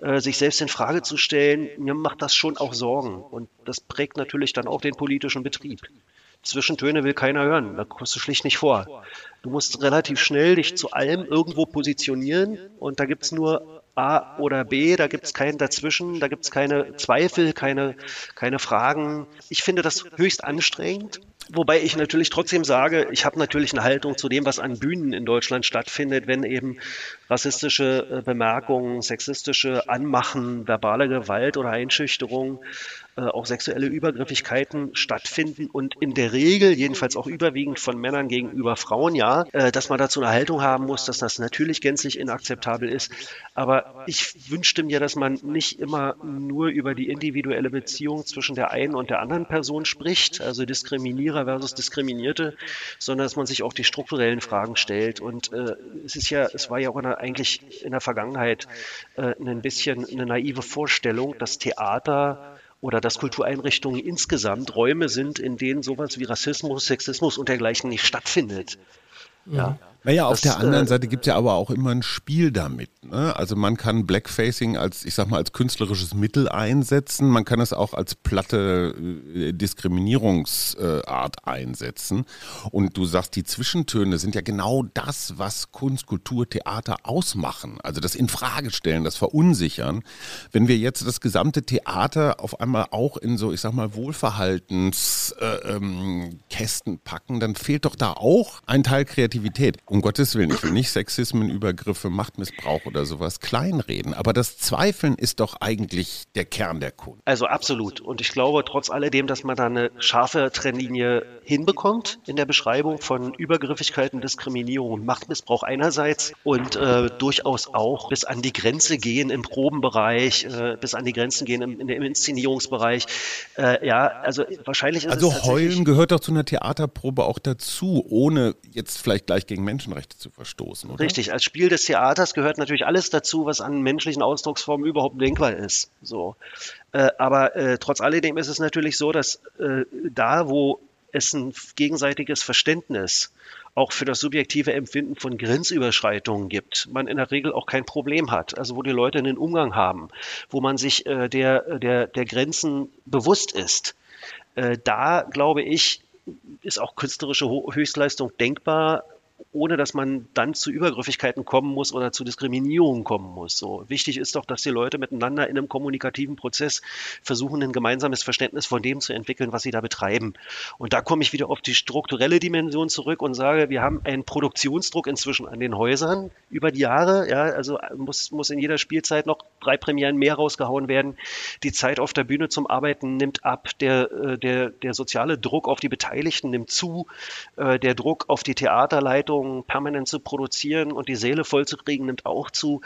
äh, sich selbst in Frage zu stellen. Mir macht das schon auch Sorgen und das prägt natürlich dann auch den politischen Betrieb. Zwischentöne will keiner hören. Da kommst du schlicht nicht vor. Du musst relativ schnell dich zu allem irgendwo positionieren und da gibt es nur A oder B, da gibt es keinen dazwischen, da gibt es keine Zweifel, keine, keine Fragen. Ich finde das höchst anstrengend. Wobei ich natürlich trotzdem sage, ich habe natürlich eine Haltung zu dem, was an Bühnen in Deutschland stattfindet, wenn eben rassistische äh, Bemerkungen, sexistische Anmachen, verbale Gewalt oder Einschüchterung äh, auch sexuelle Übergriffigkeiten stattfinden und in der Regel, jedenfalls auch überwiegend von Männern gegenüber Frauen, ja, äh, dass man dazu eine Haltung haben muss, dass das natürlich gänzlich inakzeptabel ist. Aber ich wünschte mir, dass man nicht immer nur über die individuelle Beziehung zwischen der einen und der anderen Person spricht, also Diskriminierer versus Diskriminierte, sondern dass man sich auch die strukturellen Fragen stellt. Und äh, es ist ja, es war ja auch in der, eigentlich in der Vergangenheit äh, ein bisschen eine naive Vorstellung, dass Theater oder dass Kultureinrichtungen insgesamt Räume sind, in denen sowas wie Rassismus, Sexismus und dergleichen nicht stattfindet. Ja. Naja, auf das, der anderen äh, Seite gibt es ja aber auch immer ein Spiel damit. Ne? Also man kann Blackfacing als, ich sag mal, als künstlerisches Mittel einsetzen. Man kann es auch als platte äh, Diskriminierungsart einsetzen. Und du sagst, die Zwischentöne sind ja genau das, was Kunst, Kultur, Theater ausmachen. Also das Infragestellen, das Verunsichern. Wenn wir jetzt das gesamte Theater auf einmal auch in so, ich sag mal, Wohlverhaltenskästen äh, ähm, packen, dann fehlt doch da auch ein Teil Kreativität um Gottes Willen, ich will nicht Sexismen, Übergriffe, Machtmissbrauch oder sowas kleinreden, aber das Zweifeln ist doch eigentlich der Kern der Kunst. Also absolut. Und ich glaube trotz alledem, dass man da eine scharfe Trennlinie hinbekommt in der Beschreibung von Übergriffigkeiten, Diskriminierung und Machtmissbrauch einerseits und äh, durchaus auch bis an die Grenze gehen im Probenbereich, äh, bis an die Grenzen gehen im, im Inszenierungsbereich. Äh, ja, also wahrscheinlich ist also es heulen gehört doch zu einer Theaterprobe auch dazu, ohne jetzt vielleicht gleich gegen Menschen Menschenrechte zu verstoßen, oder? Richtig, als Spiel des Theaters gehört natürlich alles dazu, was an menschlichen Ausdrucksformen überhaupt denkbar ist. So. Äh, aber äh, trotz alledem ist es natürlich so, dass äh, da, wo es ein gegenseitiges Verständnis auch für das subjektive Empfinden von Grenzüberschreitungen gibt, man in der Regel auch kein Problem hat. Also wo die Leute einen Umgang haben, wo man sich äh, der, der, der Grenzen bewusst ist. Äh, da glaube ich, ist auch künstlerische Höchstleistung denkbar, ohne dass man dann zu Übergriffigkeiten kommen muss oder zu Diskriminierung kommen muss. So wichtig ist doch, dass die Leute miteinander in einem kommunikativen Prozess versuchen, ein gemeinsames Verständnis von dem zu entwickeln, was sie da betreiben. Und da komme ich wieder auf die strukturelle Dimension zurück und sage, wir haben einen Produktionsdruck inzwischen an den Häusern über die Jahre. Ja, also muss, muss in jeder Spielzeit noch drei Premieren mehr rausgehauen werden. Die Zeit auf der Bühne zum Arbeiten nimmt ab. Der, äh, der, der soziale Druck auf die Beteiligten nimmt zu. Äh, der Druck auf die Theaterleitung permanent zu produzieren und die Seele vollzukriegen nimmt auch zu.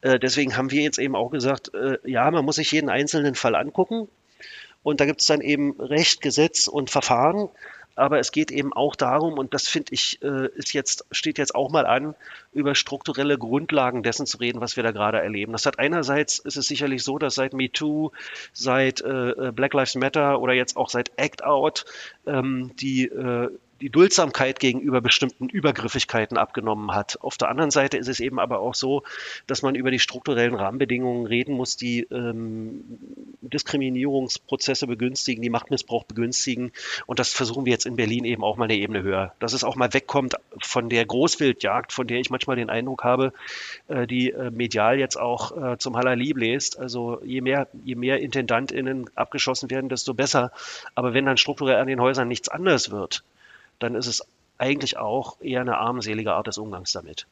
Äh, deswegen haben wir jetzt eben auch gesagt, ja, man muss sich jeden einzelnen Fall angucken. Und da gibt es dann eben Recht, Gesetz und Verfahren. Aber es geht eben auch darum, und das finde ich, äh, ist jetzt, steht jetzt auch mal an, über strukturelle Grundlagen dessen zu reden, was wir da gerade erleben. Das hat einerseits ist es sicherlich so, dass seit MeToo, seit äh, Black Lives Matter oder jetzt auch seit Act Out ähm, die äh, die Duldsamkeit gegenüber bestimmten Übergriffigkeiten abgenommen hat. Auf der anderen Seite ist es eben aber auch so, dass man über die strukturellen Rahmenbedingungen reden muss, die ähm, Diskriminierungsprozesse begünstigen, die Machtmissbrauch begünstigen. Und das versuchen wir jetzt in Berlin eben auch mal eine Ebene höher. Dass es auch mal wegkommt von der Großwildjagd, von der ich manchmal den Eindruck habe, äh, die äh, medial jetzt auch äh, zum Halali bläst. Also je mehr, je mehr IntendantInnen abgeschossen werden, desto besser. Aber wenn dann strukturell an den Häusern nichts anders wird, dann ist es eigentlich auch eher eine armselige Art des Umgangs damit.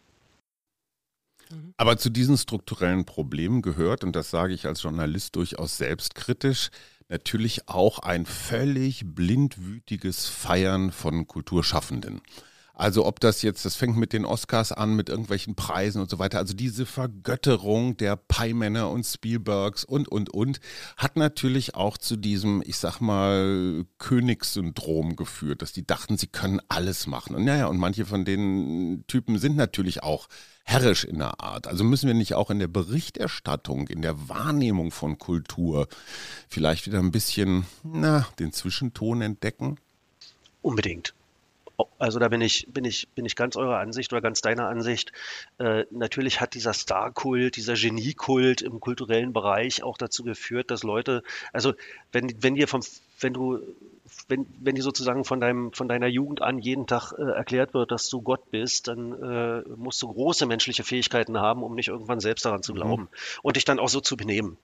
Aber zu diesen strukturellen Problemen gehört, und das sage ich als Journalist durchaus selbstkritisch, natürlich auch ein völlig blindwütiges Feiern von Kulturschaffenden. Also ob das jetzt, das fängt mit den Oscars an, mit irgendwelchen Preisen und so weiter. Also diese Vergötterung der Pie-Männer und Spielbergs und, und, und, hat natürlich auch zu diesem, ich sag mal, Königssyndrom geführt, dass die dachten, sie können alles machen. Und naja, und manche von den Typen sind natürlich auch herrisch in der Art. Also müssen wir nicht auch in der Berichterstattung, in der Wahrnehmung von Kultur vielleicht wieder ein bisschen, na, den Zwischenton entdecken? Unbedingt. Also da bin ich, bin ich, bin ich ganz eurer Ansicht oder ganz deiner Ansicht. Äh, natürlich hat dieser Star-Kult, dieser Genie-Kult im kulturellen Bereich auch dazu geführt, dass Leute, also wenn, wenn dir vom, wenn du, wenn, wenn dir sozusagen von deinem, von deiner Jugend an jeden Tag äh, erklärt wird, dass du Gott bist, dann äh, musst du große menschliche Fähigkeiten haben, um nicht irgendwann selbst daran zu mhm. glauben mhm. und dich dann auch so zu benehmen.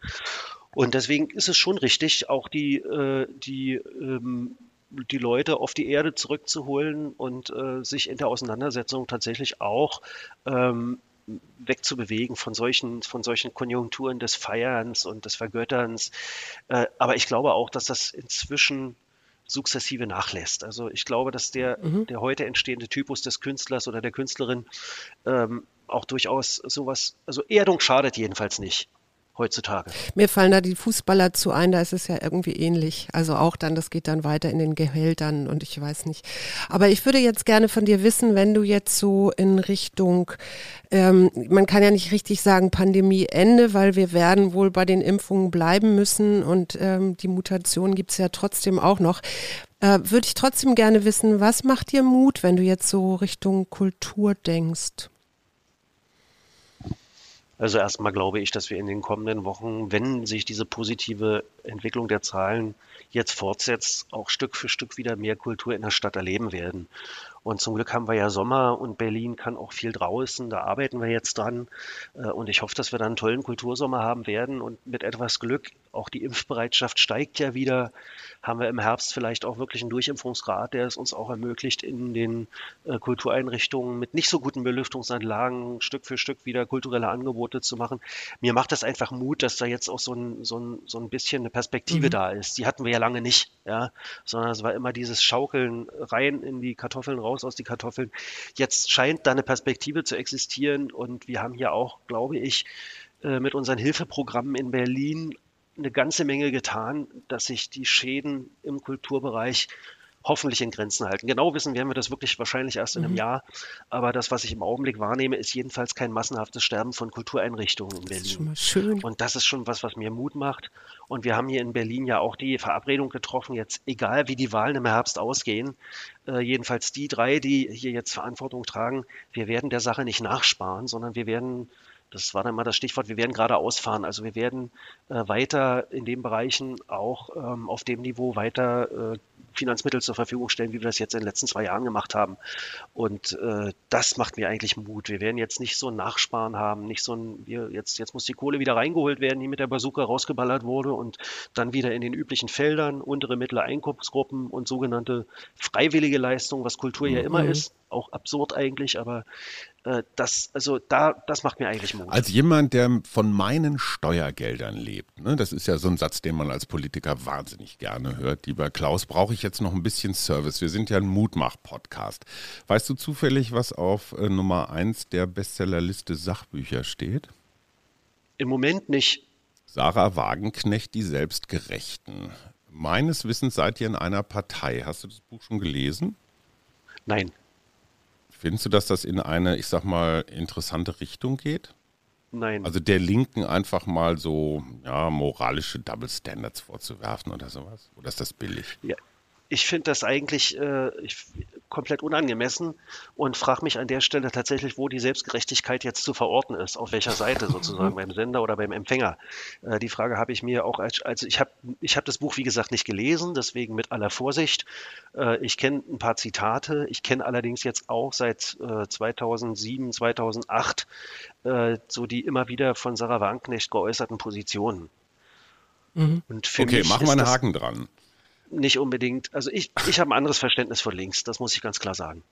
Und deswegen ist es schon richtig, auch die, äh, die ähm, die Leute auf die Erde zurückzuholen und äh, sich in der Auseinandersetzung tatsächlich auch ähm, wegzubewegen von solchen, von solchen Konjunkturen des Feierns und des Vergötterns. Äh, aber ich glaube auch, dass das inzwischen sukzessive nachlässt. Also ich glaube, dass der, mhm. der heute entstehende Typus des Künstlers oder der Künstlerin ähm, auch durchaus sowas, also Erdung schadet jedenfalls nicht heutzutage. Mir fallen da die Fußballer zu ein, da ist es ja irgendwie ähnlich. Also auch dann, das geht dann weiter in den Gehältern und ich weiß nicht. Aber ich würde jetzt gerne von dir wissen, wenn du jetzt so in Richtung, ähm, man kann ja nicht richtig sagen Pandemieende, weil wir werden wohl bei den Impfungen bleiben müssen und ähm, die Mutation gibt es ja trotzdem auch noch. Äh, würde ich trotzdem gerne wissen, was macht dir Mut, wenn du jetzt so Richtung Kultur denkst? Also erstmal glaube ich, dass wir in den kommenden Wochen, wenn sich diese positive Entwicklung der Zahlen jetzt fortsetzt, auch Stück für Stück wieder mehr Kultur in der Stadt erleben werden. Und zum Glück haben wir ja Sommer und Berlin kann auch viel draußen. Da arbeiten wir jetzt dran. Äh, und ich hoffe, dass wir dann einen tollen Kultursommer haben werden. Und mit etwas Glück, auch die Impfbereitschaft steigt ja wieder haben wir im Herbst vielleicht auch wirklich einen Durchimpfungsgrad, der es uns auch ermöglicht, in den äh, Kultureinrichtungen mit nicht so guten Belüftungsanlagen Stück für Stück wieder kulturelle Angebote zu machen. Mir macht das einfach Mut, dass da jetzt auch so ein, so ein, so ein bisschen eine Perspektive mhm. da ist. Die hatten wir ja lange nicht, ja, sondern es war immer dieses Schaukeln rein in die Kartoffeln, raus aus die Kartoffeln. Jetzt scheint da eine Perspektive zu existieren und wir haben hier auch, glaube ich, äh, mit unseren Hilfeprogrammen in Berlin eine ganze Menge getan, dass sich die Schäden im Kulturbereich hoffentlich in Grenzen halten. Genau wissen werden wir das wirklich wahrscheinlich erst in einem mhm. Jahr. Aber das, was ich im Augenblick wahrnehme, ist jedenfalls kein massenhaftes Sterben von Kultureinrichtungen in Berlin. Das ist schon mal schön. Und das ist schon was, was mir Mut macht. Und wir haben hier in Berlin ja auch die Verabredung getroffen, jetzt egal wie die Wahlen im Herbst ausgehen, äh, jedenfalls die drei, die hier jetzt Verantwortung tragen, wir werden der Sache nicht nachsparen, sondern wir werden das war dann mal das Stichwort, wir werden gerade ausfahren. Also wir werden äh, weiter in den Bereichen auch ähm, auf dem Niveau weiter äh, Finanzmittel zur Verfügung stellen, wie wir das jetzt in den letzten zwei Jahren gemacht haben. Und äh, das macht mir eigentlich Mut. Wir werden jetzt nicht so ein Nachsparen haben, nicht so ein, wir, jetzt, jetzt muss die Kohle wieder reingeholt werden, die mit der Bazooka rausgeballert wurde und dann wieder in den üblichen Feldern, untere, mittlere Einkommensgruppen und sogenannte freiwillige Leistungen, was Kultur mhm. ja immer ist. Auch absurd eigentlich, aber äh, das, also da, das macht mir eigentlich Mut. Als jemand, der von meinen Steuergeldern lebt, ne, das ist ja so ein Satz, den man als Politiker wahnsinnig gerne hört. Lieber Klaus, brauche ich jetzt noch ein bisschen Service. Wir sind ja ein Mutmach-Podcast. Weißt du zufällig, was auf äh, Nummer 1 der Bestsellerliste Sachbücher steht? Im Moment nicht. Sarah Wagenknecht, die Selbstgerechten. Meines Wissens seid ihr in einer Partei. Hast du das Buch schon gelesen? Nein. Findest du, dass das in eine, ich sag mal, interessante Richtung geht? Nein. Also der Linken einfach mal so ja, moralische Double Standards vorzuwerfen oder sowas? Oder ist das billig? Ja, ich finde das eigentlich äh, ich, komplett unangemessen und frage mich an der Stelle tatsächlich, wo die Selbstgerechtigkeit jetzt zu verorten ist, auf welcher Seite *laughs* sozusagen, beim Sender oder beim Empfänger. Äh, die Frage habe ich mir auch, als, also ich habe ich hab das Buch, wie gesagt, nicht gelesen, deswegen mit aller Vorsicht. Äh, ich kenne ein paar Zitate, ich kenne allerdings jetzt auch seit äh, 2007, 2008 äh, so die immer wieder von Sarah Wagenknecht geäußerten Positionen. Mhm. okay, machen wir einen Haken dran nicht unbedingt, also ich, ich habe ein anderes Verständnis von links, das muss ich ganz klar sagen.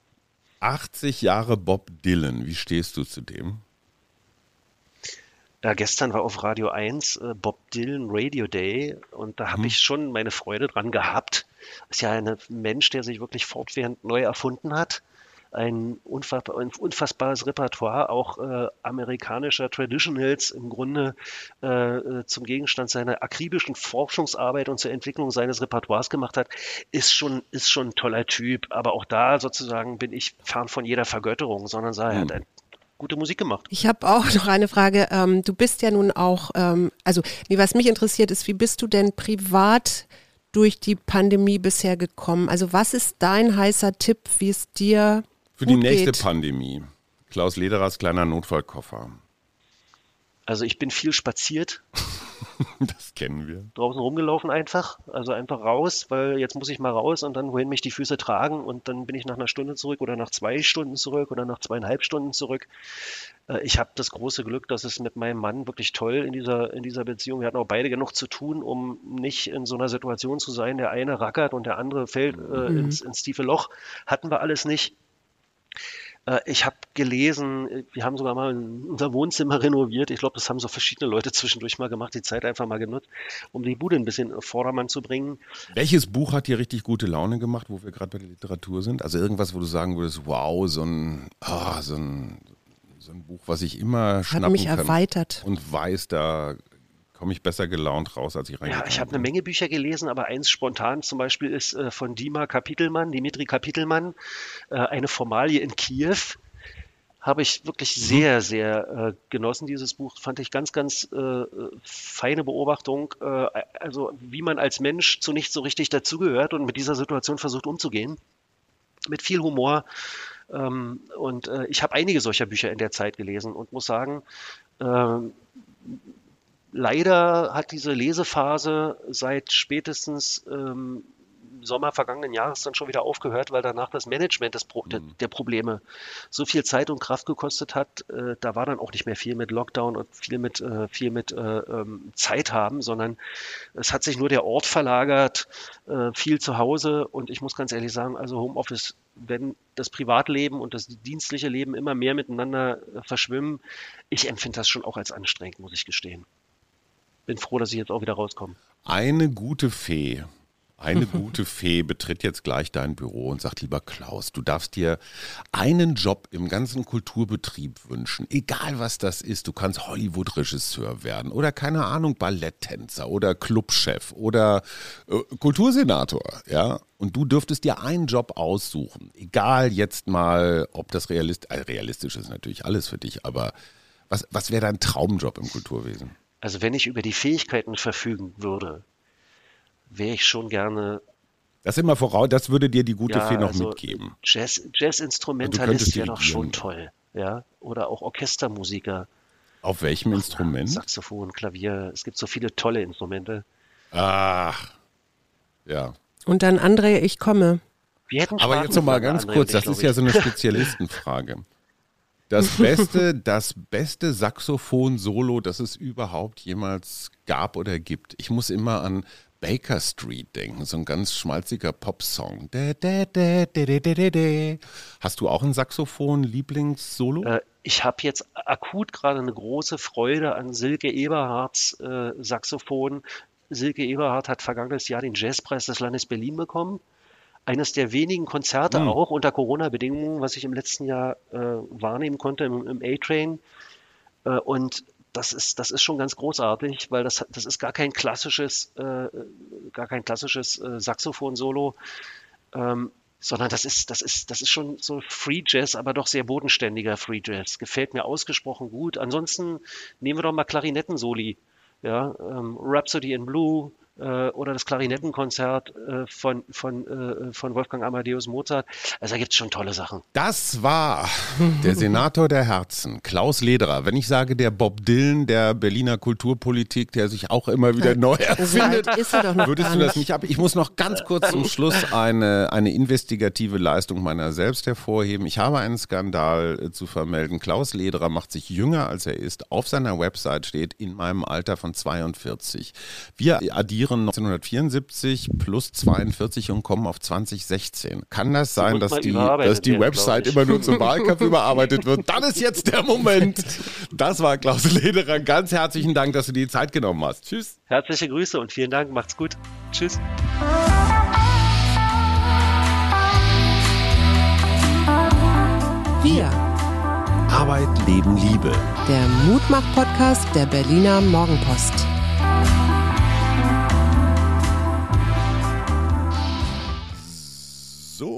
80 Jahre Bob Dylan, wie stehst du zu dem? Ja, gestern war auf Radio 1 äh, Bob Dylan Radio Day und da habe hm. ich schon meine Freude dran gehabt. Ist ja ein Mensch, der sich wirklich fortwährend neu erfunden hat ein, unfassbar, ein unfassbares Repertoire auch äh, amerikanischer Traditionals im Grunde äh, äh, zum Gegenstand seiner akribischen Forschungsarbeit und zur Entwicklung seines Repertoires gemacht hat, ist schon, ist schon ein toller Typ. Aber auch da sozusagen bin ich fern von jeder Vergötterung, sondern sage, er hat hm. ein gute Musik gemacht. Ich habe auch noch eine Frage. Ähm, du bist ja nun auch, ähm, also nee, was mich interessiert ist, wie bist du denn privat durch die Pandemie bisher gekommen? Also was ist dein heißer Tipp, wie es dir für die nächste geht. Pandemie. Klaus Lederers kleiner Notfallkoffer. Also ich bin viel spaziert. *laughs* das kennen wir. Draußen rumgelaufen einfach. Also einfach raus, weil jetzt muss ich mal raus und dann wohin mich die Füße tragen und dann bin ich nach einer Stunde zurück oder nach zwei Stunden zurück oder nach zweieinhalb Stunden zurück. Äh, ich habe das große Glück, dass es mit meinem Mann wirklich toll in dieser, in dieser Beziehung. Wir hatten auch beide genug zu tun, um nicht in so einer Situation zu sein. Der eine rackert und der andere fällt äh, mhm. ins, ins tiefe Loch. Hatten wir alles nicht. Äh, ich habe gelesen, wir haben sogar mal unser Wohnzimmer *laughs* renoviert. Ich glaube, das haben so verschiedene Leute zwischendurch mal gemacht, die Zeit einfach mal genutzt, um die Bude ein bisschen auf Vordermann zu bringen. Welches Buch hat dir richtig gute Laune gemacht, wo wir gerade bei der Literatur sind? Also irgendwas, wo du sagen würdest, wow, so ein, oh, so ein, so ein Buch, was ich immer schnappen Hat mich erweitert. Und weiß, da komme ich besser gelaunt raus, als ich reingekommen Ja, ich habe eine Menge Bücher gelesen, aber eins spontan zum Beispiel ist äh, von Dima Kapitelmann, Dimitri Kapitelmann, äh, eine Formalie in Kiew. Habe ich wirklich mhm. sehr, sehr äh, genossen, dieses Buch. Fand ich ganz, ganz äh, feine Beobachtung. Äh, also, wie man als Mensch zu nichts so richtig dazugehört und mit dieser Situation versucht umzugehen. Mit viel Humor. Ähm, und äh, ich habe einige solcher Bücher in der Zeit gelesen und muss sagen, ähm, Leider hat diese Lesephase seit spätestens ähm, Sommer vergangenen Jahres dann schon wieder aufgehört, weil danach das Management des Pro mhm. der, Probleme so viel Zeit und Kraft gekostet hat. Äh, da war dann auch nicht mehr viel mit Lockdown und viel mit, äh, viel mit äh, ähm, Zeit haben, sondern es hat sich nur der Ort verlagert, äh, viel zu Hause. Und ich muss ganz ehrlich sagen, also Homeoffice, wenn das Privatleben und das dienstliche Leben immer mehr miteinander äh, verschwimmen, ich empfinde das schon auch als anstrengend, muss ich gestehen bin froh, dass ich jetzt auch wieder rauskomme. Eine gute Fee, eine *laughs* gute Fee betritt jetzt gleich dein Büro und sagt, lieber Klaus, du darfst dir einen Job im ganzen Kulturbetrieb wünschen, egal was das ist. Du kannst Hollywood-Regisseur werden oder keine Ahnung, Balletttänzer oder Clubchef oder äh, Kultursenator, ja. Und du dürftest dir einen Job aussuchen, egal jetzt mal, ob das realist, äh, realistisch ist natürlich alles für dich, aber was, was wäre dein Traumjob im Kulturwesen? Also wenn ich über die Fähigkeiten verfügen würde, wäre ich schon gerne. Das immer voraus, das würde dir die gute ja, Fee noch also mitgeben. Jazz, Jazz-Instrumentalist wäre doch schon toll. Ja? Oder auch Orchestermusiker. Auf welchem Ach, Instrument? Saxophon, Klavier. Es gibt so viele tolle Instrumente. Ach. Ja. Und dann André, ich komme. Aber jetzt noch mal ganz kurz, das ist ja so eine *laughs* Spezialistenfrage. Das *laughs* beste, das beste Saxophon-Solo, das es überhaupt jemals gab oder gibt. Ich muss immer an Baker Street denken, so ein ganz schmalziger Popsong. Hast du auch ein Saxophon-Lieblings-Solo? Äh, ich habe jetzt akut gerade eine große Freude an Silke Eberhards äh, Saxophon. Silke Eberhard hat vergangenes Jahr den Jazzpreis des Landes Berlin bekommen eines der wenigen Konzerte mhm. auch unter Corona-Bedingungen, was ich im letzten Jahr äh, wahrnehmen konnte im, im A-Train. Äh, und das ist, das ist schon ganz großartig, weil das, das ist gar kein klassisches, äh, gar kein klassisches äh, Saxophon-Solo, ähm, sondern das ist, das ist, das ist schon so Free Jazz, aber doch sehr bodenständiger Free Jazz. Gefällt mir ausgesprochen gut. Ansonsten nehmen wir doch mal Klarinettensoli. Ja, ähm, Rhapsody in Blue, äh, oder das Klarinettenkonzert äh, von, von, äh, von Wolfgang Amadeus Mozart. Also da gibt es schon tolle Sachen. Das war der Senator der Herzen, Klaus Lederer. Wenn ich sage, der Bob Dylan der Berliner Kulturpolitik, der sich auch immer wieder neu erfindet, würdest du das nicht ab? Ich muss noch ganz kurz zum Schluss eine, eine investigative Leistung meiner selbst hervorheben. Ich habe einen Skandal zu vermelden. Klaus Lederer macht sich jünger, als er ist. Auf seiner Website steht in meinem Alter von 42. Wir addieren addieren 1974 plus 42 und kommen auf 2016. Kann das sein, dass die, dass die Website immer nur zum Wahlkampf überarbeitet wird? Dann ist jetzt der Moment. Das war Klaus Lederer. Ganz herzlichen Dank, dass du dir die Zeit genommen hast. Tschüss. Herzliche Grüße und vielen Dank. Macht's gut. Tschüss. Wir. Arbeit, Leben, Liebe. Der Mutmach-Podcast der Berliner Morgenpost.